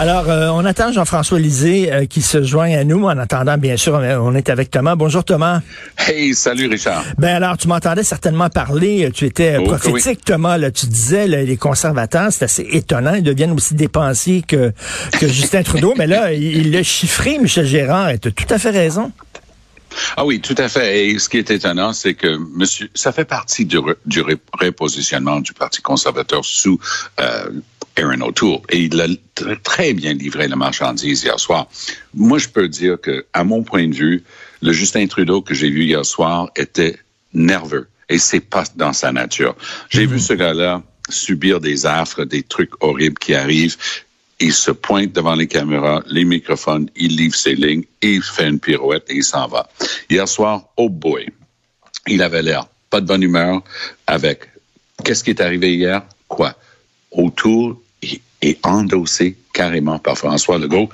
Alors, euh, on attend Jean-François Lisée euh, qui se joigne à nous. En attendant, bien sûr, on est avec Thomas. Bonjour Thomas. Hey, salut Richard. Ben alors, tu m'entendais certainement parler. Tu étais Oh, prophétique, Thomas. Là, tu disais là, les conservateurs, c'est assez étonnant. Ils deviennent aussi dépensiers que, que Justin Trudeau. Mais là, il l'a chiffré, Michel Gérard. Et tu as tout à fait raison. Ah oui, tout à fait. Et ce qui est étonnant, c'est que monsieur, ça fait partie du, re- du repositionnement du Parti conservateur sous euh, Et il a tr- très bien livré la marchandise hier soir. Moi, je peux dire que, à mon point de vue, le Justin Trudeau que j'ai vu hier soir était nerveux. Et c'est pas dans sa nature. J'ai vu ce gars-là subir des affres, des trucs horribles qui arrivent. Il se pointe devant les caméras, les microphones, il livre ses lignes, il fait une pirouette et il s'en va. Hier soir, oh boy, il avait l'air pas de bonne humeur avec qu'est-ce qui est arrivé hier? Quoi? Autour et, endossé carrément par François Legault.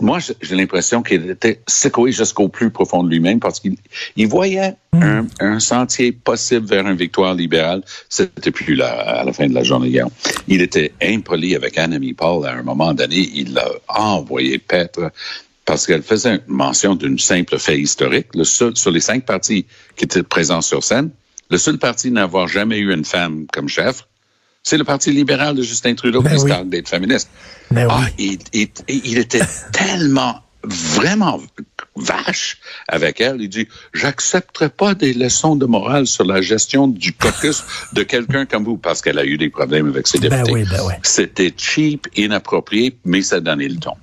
Moi, j'ai- l'impression qu'il était secoué jusqu'au plus profond de lui-même parce qu'il il voyait un, un sentier possible vers une victoire libérale. C'était plus là à la fin de la journée hier. Il était impoli avec Annemie Paul à un moment donné. Il l'a envoyé paître parce qu'elle faisait mention d'une simple fait historique. Le seul, sur les cinq partis qui étaient présents sur scène, le seul parti n'avoir jamais eu une femme comme chef, c'est le Parti libéral de Justin Trudeau Ben qui se oui. targue d'être féministe. Ben oui. Ah, il, il- il était tellement, vraiment vache avec elle. Il dit, j'accepterai pas des leçons de morale sur la gestion du caucus de quelqu'un comme vous, parce qu'elle a eu des problèmes avec ses Ben députés. oui, ben oui. C'était cheap, inapproprié, mais ça donnait le ton.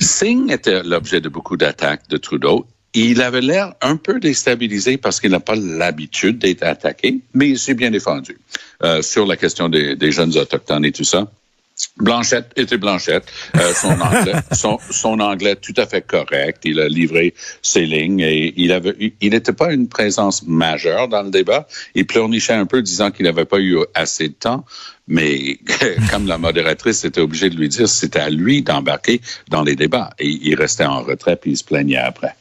Singh était l'objet de beaucoup d'attaques de Trudeau. Il avait l'air un peu déstabilisé parce qu'il n'a pas l'habitude d'être attaqué, mais il s'est bien défendu euh, sur la question des, des jeunes autochtones et tout ça. Blanchette était Blanchette. Euh, son anglais, son, son anglais tout à fait correct. Il a livré ses lignes et il avait, il n'était pas une présence majeure dans le débat. Il pleurnichait un peu, disant qu'il n'avait pas eu assez de temps. Mais comme la modératrice était obligée de lui dire, c'était à lui d'embarquer dans les débats. Et il restait en retrait puis il se plaignait après.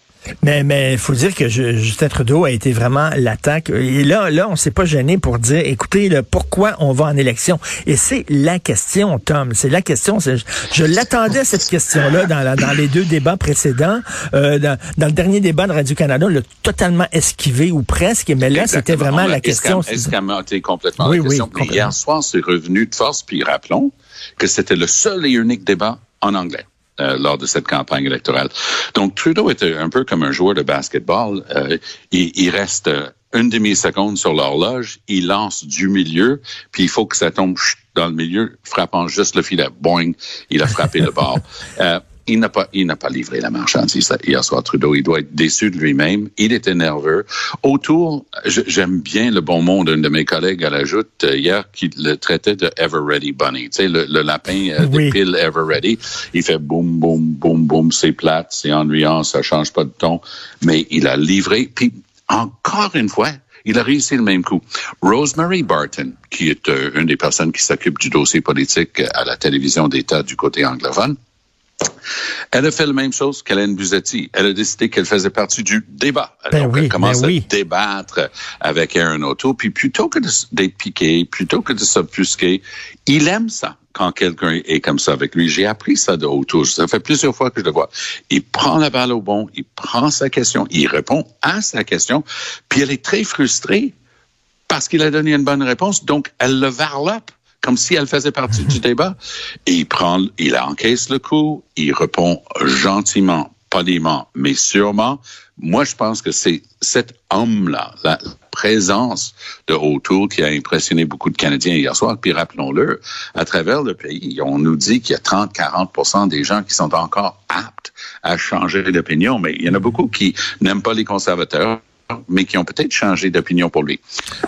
Mais mais il faut dire que je- Justin Trudeau a été vraiment l'attaque. Et là, là, on s'est pas gêné pour dire, écoutez, là, pourquoi on va en élection Et c'est la question, Tom. C'est la question. Je, je l'attendais cette question-là dans, la- dans les deux débats précédents. Euh, dans, dans le dernier débat de Radio Canada, on l'a totalement esquivé ou presque. Mais là, c'était vraiment la question. escam- escamoté complètement Oui, la oui, question? Mais complètement. hier soir, c'est revenu de force. Puis rappelons que c'était le seul et unique débat en anglais. Euh, lors de cette campagne électorale. Donc, Trudeau était un peu comme un joueur de basketball. Euh, il, il reste euh, une demi-seconde sur l'horloge, il lance du milieu, puis il faut que ça tombe dans le milieu, frappant juste le filet. Boing, il a frappé le bord. Euh, il n'a pas, il n'a pas livré la marchandise hier soir, Trudeau. Il doit être déçu de lui-même. Il était nerveux. Autour, j'aime bien le bon mot d'un de mes collègues à la joute euh, hier qui le traitait de Ever Ready Bunny. Tu sais, le, le lapin euh, Oui. des piles Ever Ready. Il fait boum, boum, boum, boum. C'est plate, c'est ennuyant, ça change pas de ton. Mais il a livré. Puis, encore une fois, il a réussi le même coup. Rosemary Barton, qui est euh, une des personnes qui s'occupe du dossier politique euh, à la télévision d'État du côté anglophone, elle a fait la même chose qu'Hélène Buzetti. Elle a décidé qu'elle faisait partie du débat. Ben Donc, oui, elle commence ben oui. à débattre avec Aaron O'Toole. Puis plutôt que d'être piqué, plutôt que de s'offusquer, il aime ça quand quelqu'un est comme ça avec lui. J'ai appris ça de O'Toole. Ça fait plusieurs fois que je le vois. Il prend la balle au bon, il prend sa question, il répond à sa question, puis elle est très frustrée parce qu'il a donné une bonne réponse. Donc, elle le varlope comme si elle faisait partie du débat. Et il prend, il encaisse le coup, il répond gentiment, poliment, mais sûrement. Moi, je pense que c'est cet homme-là, la présence de O'Toole qui a impressionné beaucoup de Canadiens hier soir. Puis rappelons-le, à travers le pays, on nous dit qu'il y a 30-40% des gens qui sont encore aptes à changer d'opinion, mais il y en a beaucoup qui n'aiment pas les conservateurs mais qui ont peut-être changé d'opinion pour lui.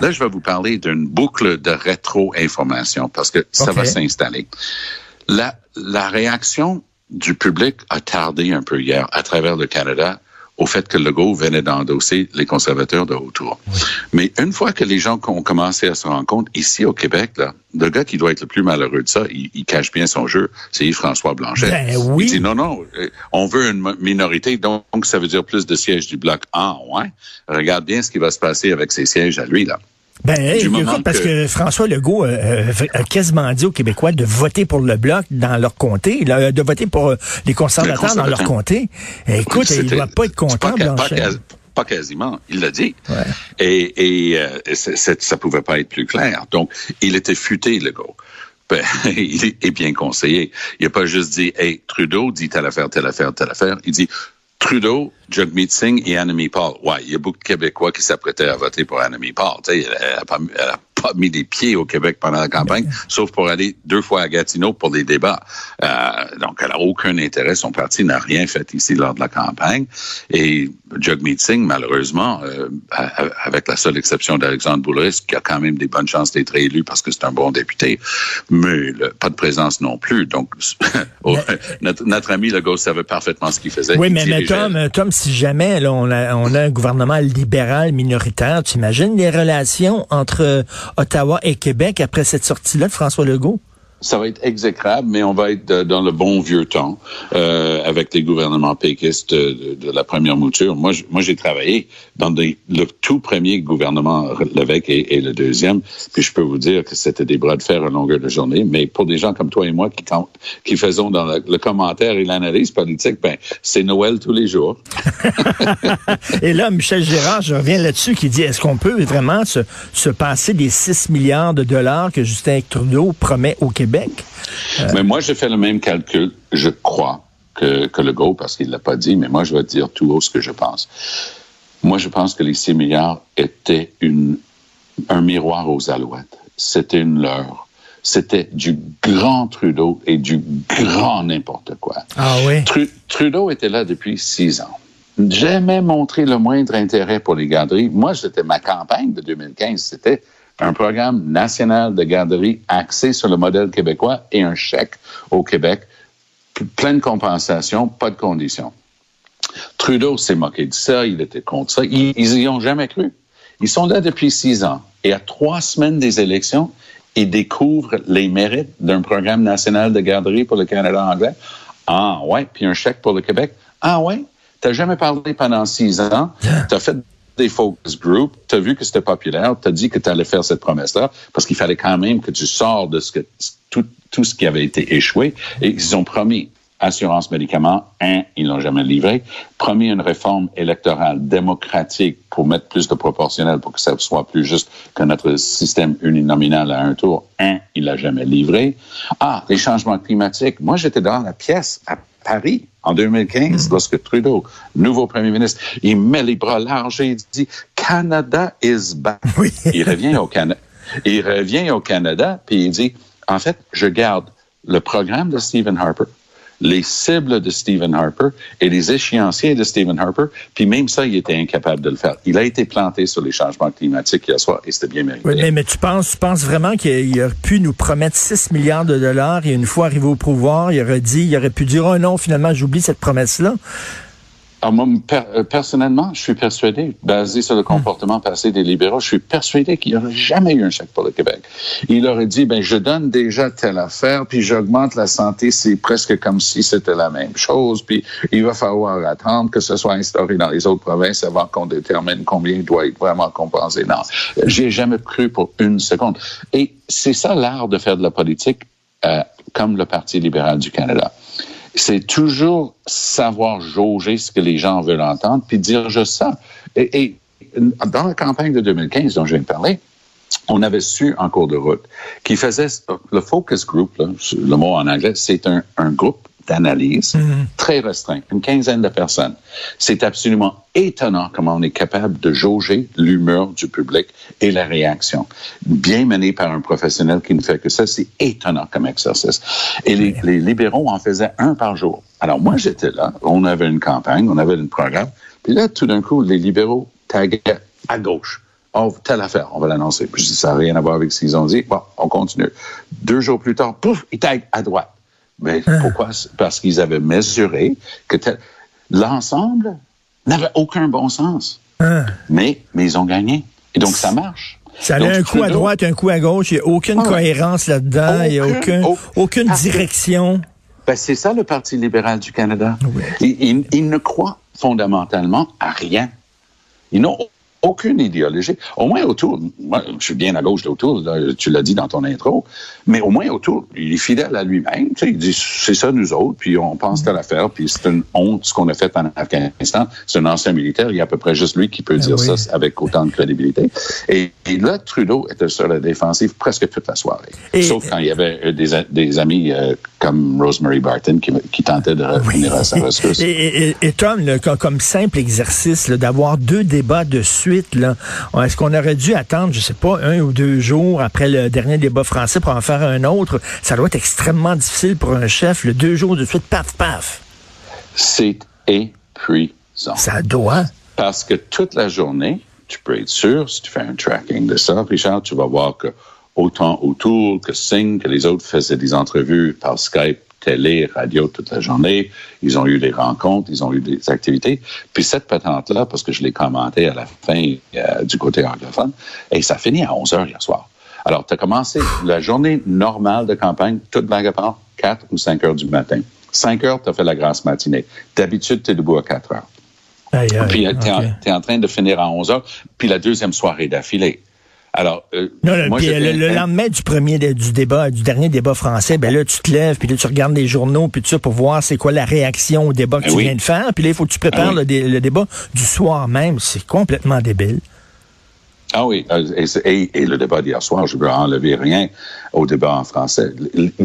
Là, je vais vous parler d'une boucle de rétro-information parce que ça va s'installer. La, la réaction du public a tardé un peu hier à travers le Canada au fait que Legault venait d'endosser les conservateurs de autour. Mais une fois que les gens ont commencé à se rendre compte, ici au Québec, là, le gars qui doit être le plus malheureux de ça, il, cache bien son jeu, c'est Yves-François Blanchet. Ben oui. Il dit non, non, euh, on veut une minorité, donc ça veut dire plus de sièges du Bloc. Ah, ouais. Regarde bien ce qui va se passer avec ces sièges à lui, là. Ben, écoute, parce que... François Legault euh, euh, a quasiment dit aux Québécois de voter pour le Bloc dans leur comté, de voter pour les conservateurs dans leur comté. Écoute, il ne doit pas être content, Blanchet pas quasiment, il l'a dit. Et, et euh, ça pouvait pas être plus clair. Donc, il était futé, le gars. Ben, il est bien conseillé. Il n'a pas juste dit, hey, Trudeau dit telle affaire, telle affaire, telle affaire. Il dit, Trudeau, Jagmeet Singh et Annemie Paul. Ouais, il y a beaucoup de Québécois qui s'apprêtaient à voter pour Annemie Paul. Pas mis des pieds au Québec pendant la campagne, sauf pour aller deux fois à Gatineau pour des débats. Euh, donc, elle n'a aucun intérêt. Son parti n'a rien fait ici lors de la campagne. Et Jagmeet Singh, malheureusement, euh, avec la seule exception d'Alexandre Boulris, qui a quand même des bonnes chances d'être élu parce que c'est un bon député, mais pas de présence non plus. Donc, oh, notre, notre, ami Legault savait parfaitement ce qu'il faisait. Oui, mais, mais Tom, Tom, si jamais là, on, a, on a un gouvernement libéral minoritaire, tu imagines les relations entre Ottawa et Québec après cette sortie-là de François Legault? Ça va être exécrable, mais on va être dans le bon vieux temps euh, avec les gouvernements péquistes de, de, la première mouture. Moi, moi, j'ai travaillé dans des, le tout premier gouvernement Lévesque et, et, le deuxième, puis je peux vous dire que c'était des bras de fer à longueur de journée. Mais pour des gens comme toi et moi qui, qui faisons dans le, commentaire et l'analyse politique, ben c'est Noël tous les jours. et là, Michel Gérard, je reviens là-dessus, qui dit est-ce qu'on peut vraiment se, se passer des 6 milliards de dollars que Justin Trudeau promet au Québec? Euh, mais moi, j'ai fait le même calcul, je crois, que, que le go, parce qu'il ne l'a pas dit, mais moi, je vais dire tout haut ce que je pense. Moi, je pense que les 6 milliards étaient une, un miroir aux alouettes. C'était une leurre. C'était du grand Trudeau et du grand n'importe quoi. Ah oui? Trudeau était là depuis six ans. Jamais montré le moindre intérêt pour les garderies. Moi, c'était ma campagne de 2015. C'était un programme national de garderie axé sur le modèle québécois et un chèque au Québec, pleine compensation, pas de conditions. Trudeau s'est moqué de ça, il était contre ça. Ils, ils y ont jamais cru. Ils sont là depuis six ans. Et à trois semaines des élections, ils découvrent les mérites d'un programme national de garderie pour le Canada anglais. Ah ouais, puis un chèque pour le Québec. Ah ouais, t'as jamais parlé pendant six ans. T'as fait des focus groups, tu as vu que c'était populaire, tu as dit que tu allais faire cette promesse-là, parce qu'il fallait quand même que tu sors de ce que, tout, ce qui avait été échoué. Et ils ont promis assurance médicaments, un, ils l'ont jamais livré. Promis une réforme électorale démocratique pour mettre plus de proportionnel pour que ça soit plus juste que notre système uninominal à un tour, un, il l'a jamais livré. Ah, les changements climatiques. Moi, j'étais dans la pièce à Paris en 2015, mm. lorsque Trudeau, nouveau premier ministre, il met les bras larges et il dit Canada is back. Il revient au Canada. Il revient au Canada puis il dit en fait, je garde le programme de Stephen Harper, les cibles de Stephen Harper et les échéanciers de Stephen Harper, puis même ça, il était incapable de le faire. Il a été planté sur les changements climatiques hier soir et c'était bien mérité. Oui, mais, tu penses, tu penses vraiment qu'il aurait pu nous promettre 6 milliards de dollars et une fois arrivé au pouvoir, il aurait dit, il aurait pu dire, oh non, finalement, j'oublie cette promesse-là. Alors moi, euh, personnellement, je suis persuadé, basé sur le hmm. comportement passé des libéraux, je suis persuadé qu'il n'y aurait jamais eu un chèque pour le Québec. Il aurait dit, ben, je donne déjà telle affaire, puis j'augmente la santé, c'est presque comme si c'était la même chose, puis il va falloir attendre que ce soit instauré dans les autres provinces avant qu'on détermine combien doit être vraiment compensé. Non, j'ai jamais cru pour une seconde. Et c'est ça l'art de faire de la politique euh, comme le Parti libéral du Canada c'est toujours savoir jauger ce que les gens veulent entendre, puis dire juste ça. Et, dans la campagne de 2015 dont je viens de parler, on avait su en cours de route qui faisait le focus group, le mot en anglais, c'est un, un groupe d'analyse mm-hmm. très restreint, une quinzaine de personnes. C'est absolument étonnant comment on est capable de jauger l'humeur du public et la réaction. Bien mené par un professionnel qui ne fait que ça, c'est étonnant comme exercice. Et les, les, libéraux en faisaient un par jour. Alors moi, j'étais là, on avait une campagne, on avait un programme, puis là, tout d'un coup, les libéraux taguaient à gauche. Oh, telle affaire, on va l'annoncer. Puis ça n'a rien à voir avec ce qu'ils ont dit. Bon, on continue. Deux jours plus tard, pouf, ils taguent à droite. Mais hein. pourquoi? Parce qu'ils avaient mesuré que l'ensemble n'avait aucun bon sens. Hein. Mais, mais ils ont gagné. Et donc, ça marche. Ça a Donc, un coup à droite, un coup à gauche. Il n'y a aucune Ah. cohérence là-dedans. Il n'y a Aucun- au- aucune direction. Ben, c'est ça le Parti libéral du Canada. Ils, ils- ils ne croient fondamentalement à rien. Ils n'ont aucune idéologie. Au moins autour, moi, je suis bien à gauche d'autour, tu l'as dit dans ton intro, mais au moins autour, il est fidèle à lui-même. Tu sais, il dit, c'est ça nous autres, puis on pense à l'affaire, puis c'est une honte ce qu'on a fait en Afghanistan. C'est un ancien militaire, il y a à peu près juste lui qui peut dire oui. ça avec autant de crédibilité. Et, et là, Trudeau était sur la défensive presque toute la soirée. Et- Sauf quand il y avait euh, des, amis euh, comme Rosemary Barton qui, qui tentaient de revenir à sa rescousse. Et, et- Tom, comme, simple exercice, d'avoir deux débats de suite, là, est-ce qu'on aurait dû attendre, je sais pas, un ou deux jours après le dernier débat français pour en faire un autre? Ça doit être extrêmement difficile pour un chef, le deux jours de suite, paf, paf. C'est épuisant. Ça doit. Parce que toute la journée, tu peux être sûr, si tu fais un tracking de ça, Richard, tu vas voir que autant autour que Singh, que les autres faisaient des entrevues par Skype, télé, radio toute la journée. Ils ont eu des rencontres, ils ont eu des activités. Puis cette patente-là, parce que je l'ai commenté à la fin euh, du côté anglophone, et ça finit à 11 heures hier soir. Alors, tu as commencé la journée normale de campagne, toute blague à part, 4 ou 5 heures du matin. 5 heures, tu as fait la grasse matinée. D'habitude, tu es debout à 4 heures. Aïe, aïe, Puis tu es, en train de finir à 11 heures, puis la deuxième soirée d'affilée. Alors, euh, Non, non, moi, puis, j'étais- le, le lendemain du premier du débat, du dernier débat français, ben là, tu te lèves, puis là, tu regardes les journaux, puis tout ça pour voir c'est quoi la réaction au débat que Ben tu oui. viens de faire. Puis là, il faut que tu prépares Ben oui. le, dé- le débat du soir même. C'est complètement débile. Ah oui, euh, et, le débat d'hier soir, je ne veux enlever rien au débat en français.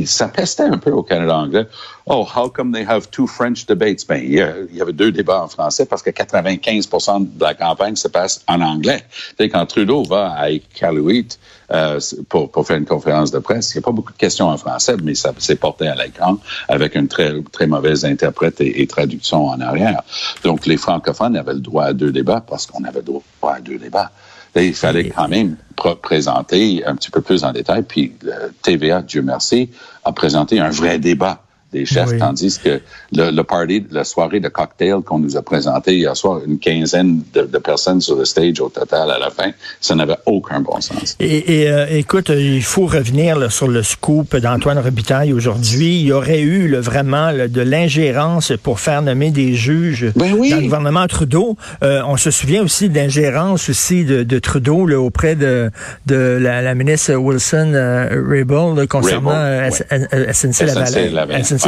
Ça pestait un peu au Canada anglais. Oh, how come they have two French debates? Ben, il y, avait deux débats en français parce que 95 de la campagne se passe en anglais. Tu sais, quand Trudeau va à Iqaluit euh, pour, pour faire une conférence de presse, il n'y a pas beaucoup de questions en français, mais ça s'est porté à l'écran avec une très, très mauvaise interprète et, et traduction en arrière. Donc, les francophones avaient le droit à deux débats parce qu'on avait le droit à deux débats. Il fallait quand même pr- présenter un petit peu plus en détail. Puis euh, TVA, Dieu merci, a présenté un vrai débat des chefs, Oui. tandis que le, le party, la soirée de cocktail qu'on nous a présenté hier soir, une quinzaine de, de personnes sur le stage au total à la fin, ça n'avait aucun bon sens. Et, et, euh, écoute, il faut revenir là, sur le scoop d'Antoine Robitaille aujourd'hui. Il y aurait eu là, vraiment là, de l'ingérence pour faire nommer des juges Ben oui. dans le gouvernement Trudeau. Euh, on se souvient aussi de l'ingérence aussi de, de Trudeau là, auprès de, de la, la ministre Wilson euh, Raybould concernant Raybould, ouais. Euh,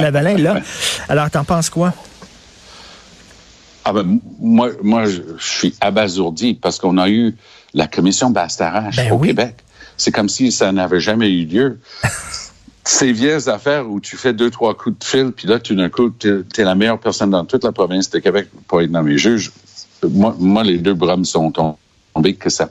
SNC-Lavalin. Lavalin. Là. Alors, t'en penses quoi? Ah ben, moi, moi, je suis abasourdi parce qu'on a eu la commission Bastarache Ben au oui. Québec. C'est comme si ça n'avait jamais eu lieu. Ces vieilles affaires où tu fais deux, trois coups de fil, puis là, tout d'un coup, tu es la meilleure personne dans toute la province de Québec pour être nommé juge. Moi, moi les deux bras me sont tombés que ça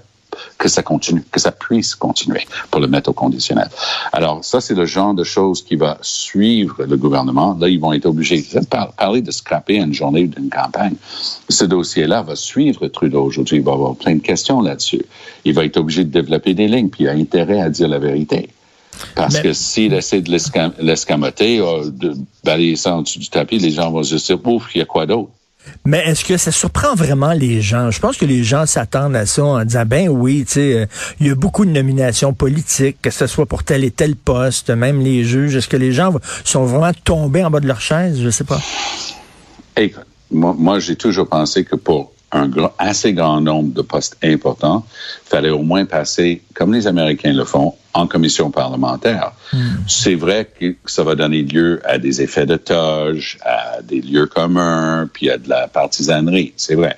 que ça continue, que ça puisse continuer pour le mettre au conditionnel. Alors, ça, c'est le genre de choses qui va suivre le gouvernement. Là, ils vont être obligés de par- parler de scraper une journée d'une campagne. Ce dossier-là va suivre Trudeau aujourd'hui. Il va avoir plein de questions là-dessus. Il va être obligé de développer des lignes, puis il a intérêt à dire la vérité. Parce Mais- que s'il essaie de l'escam- l'escamoter, euh, de balayer ça en dessous du tapis, les gens vont se dire, ouf, il y a quoi d'autre? Mais est-ce que ça surprend vraiment les gens? Je pense que les gens s'attendent à ça en disant, ben oui, tu sais, euh, il y a beaucoup de nominations politiques, que ce soit pour tel et tel poste, même les juges. Est-ce que les gens sont vraiment tombés en bas de leur chaise? Je sais pas. Écoute, moi, moi j'ai toujours pensé que pour un grand- assez grand nombre de postes importants, il fallait au moins passer, comme les Américains le font, en commission parlementaire. C'est vrai que ça va donner lieu à des effets de toge, à des lieux communs, puis à de la partisanerie, c'est vrai.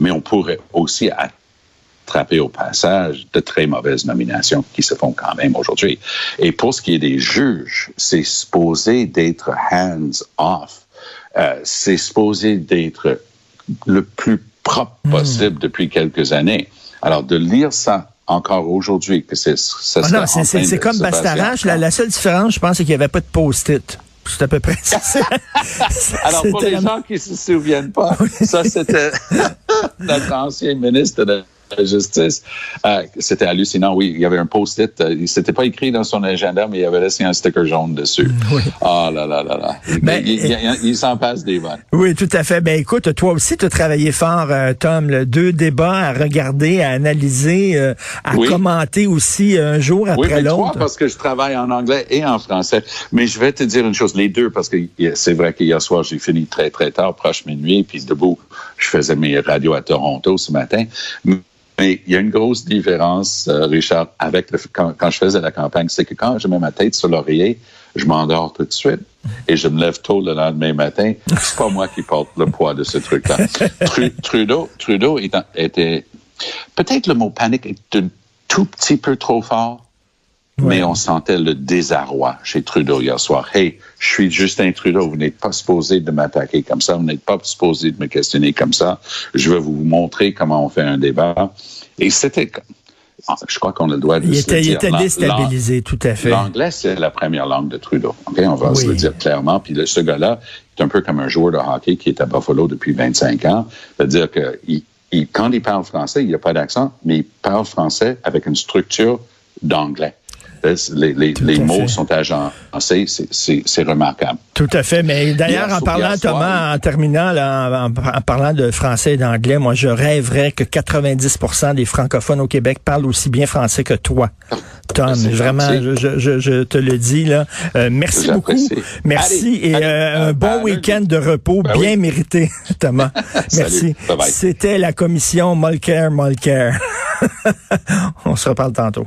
Mais on pourrait aussi attraper au passage de très mauvaises nominations qui se font quand même aujourd'hui. Et pour ce qui est des juges, c'est supposé d'être hands-off. Euh, c'est supposé d'être le plus propre possible depuis quelques années. Alors, de lire ça encore aujourd'hui, que c'est ça Ah c'est- comme Bastarache. La, la seule différence, je pense, c'est qu'il n'y avait pas de post-it. C'est à peu près ça. Alors, pour les gens qui se souviennent pas, ça, c'était notre ancien ministre de la justice. Euh, c'était hallucinant, oui. Il y avait un post-it. Euh, il s'était pas écrit dans son agenda, mais il avait laissé un sticker jaune dessus. Oui. Oh là là là là. Ben, il, il, il s'en passe des bonnes. Oui, tout à fait. Ben écoute, toi aussi, tu as travaillé fort, euh, Tom. Là, deux débats à regarder, à analyser, euh, à oui. commenter aussi un jour après oui, l'autre. Trois parce que je travaille en anglais et en français. Mais je vais te dire une chose, les deux, parce que c'est vrai qu'hier soir, j'ai fini très, très tard, proche minuit, puis debout, je faisais mes radios à Toronto ce matin. Mais il y a une grosse différence, euh, Richard, avec le, quand, quand, je faisais la campagne, c'est que quand je mets ma tête sur l'oreiller, je m'endors tout de suite et je me lève tôt le lendemain matin. C'est pas moi qui porte le poids de ce truc-là. Trudeau, Trudeau était, était peut-être le mot panique est un tout petit peu trop fort. Ouais. Mais on sentait le désarroi chez Trudeau hier soir. Hey, je suis Justin Trudeau, vous n'êtes pas supposé de m'attaquer comme ça, vous n'êtes pas supposé de me questionner comme ça. Je vais vous montrer comment on fait un débat. Et c'était, je crois qu'on a le droit de il était, le dire. Il était déstabilisé, tout à fait. L'anglais, c'est la première langue de Trudeau. Okay? On va oui. se le dire clairement. Puis ce gars-là est un peu comme un joueur de hockey qui est à Buffalo depuis 25 ans. C'est-à-dire que il, il, quand il parle français, il n'y a pas d'accent, mais il parle français avec une structure d'anglais. Les, les, les mots fait. sont agencés, c'est remarquable. Tout à fait. Mais d'ailleurs, en parlant, Thomas, en terminant, là, en, en, parlant de français et d'anglais, moi, je rêverais que 90% des francophones au Québec parlent aussi bien français que toi. Tom, vraiment, je, je, je, te le dis là. Euh, merci beaucoup. Merci allez, et allez, euh, un bon week-end de repos ben bien oui. mérité, Thomas. merci. C'était la commission Molker Molker. On se reparle tantôt.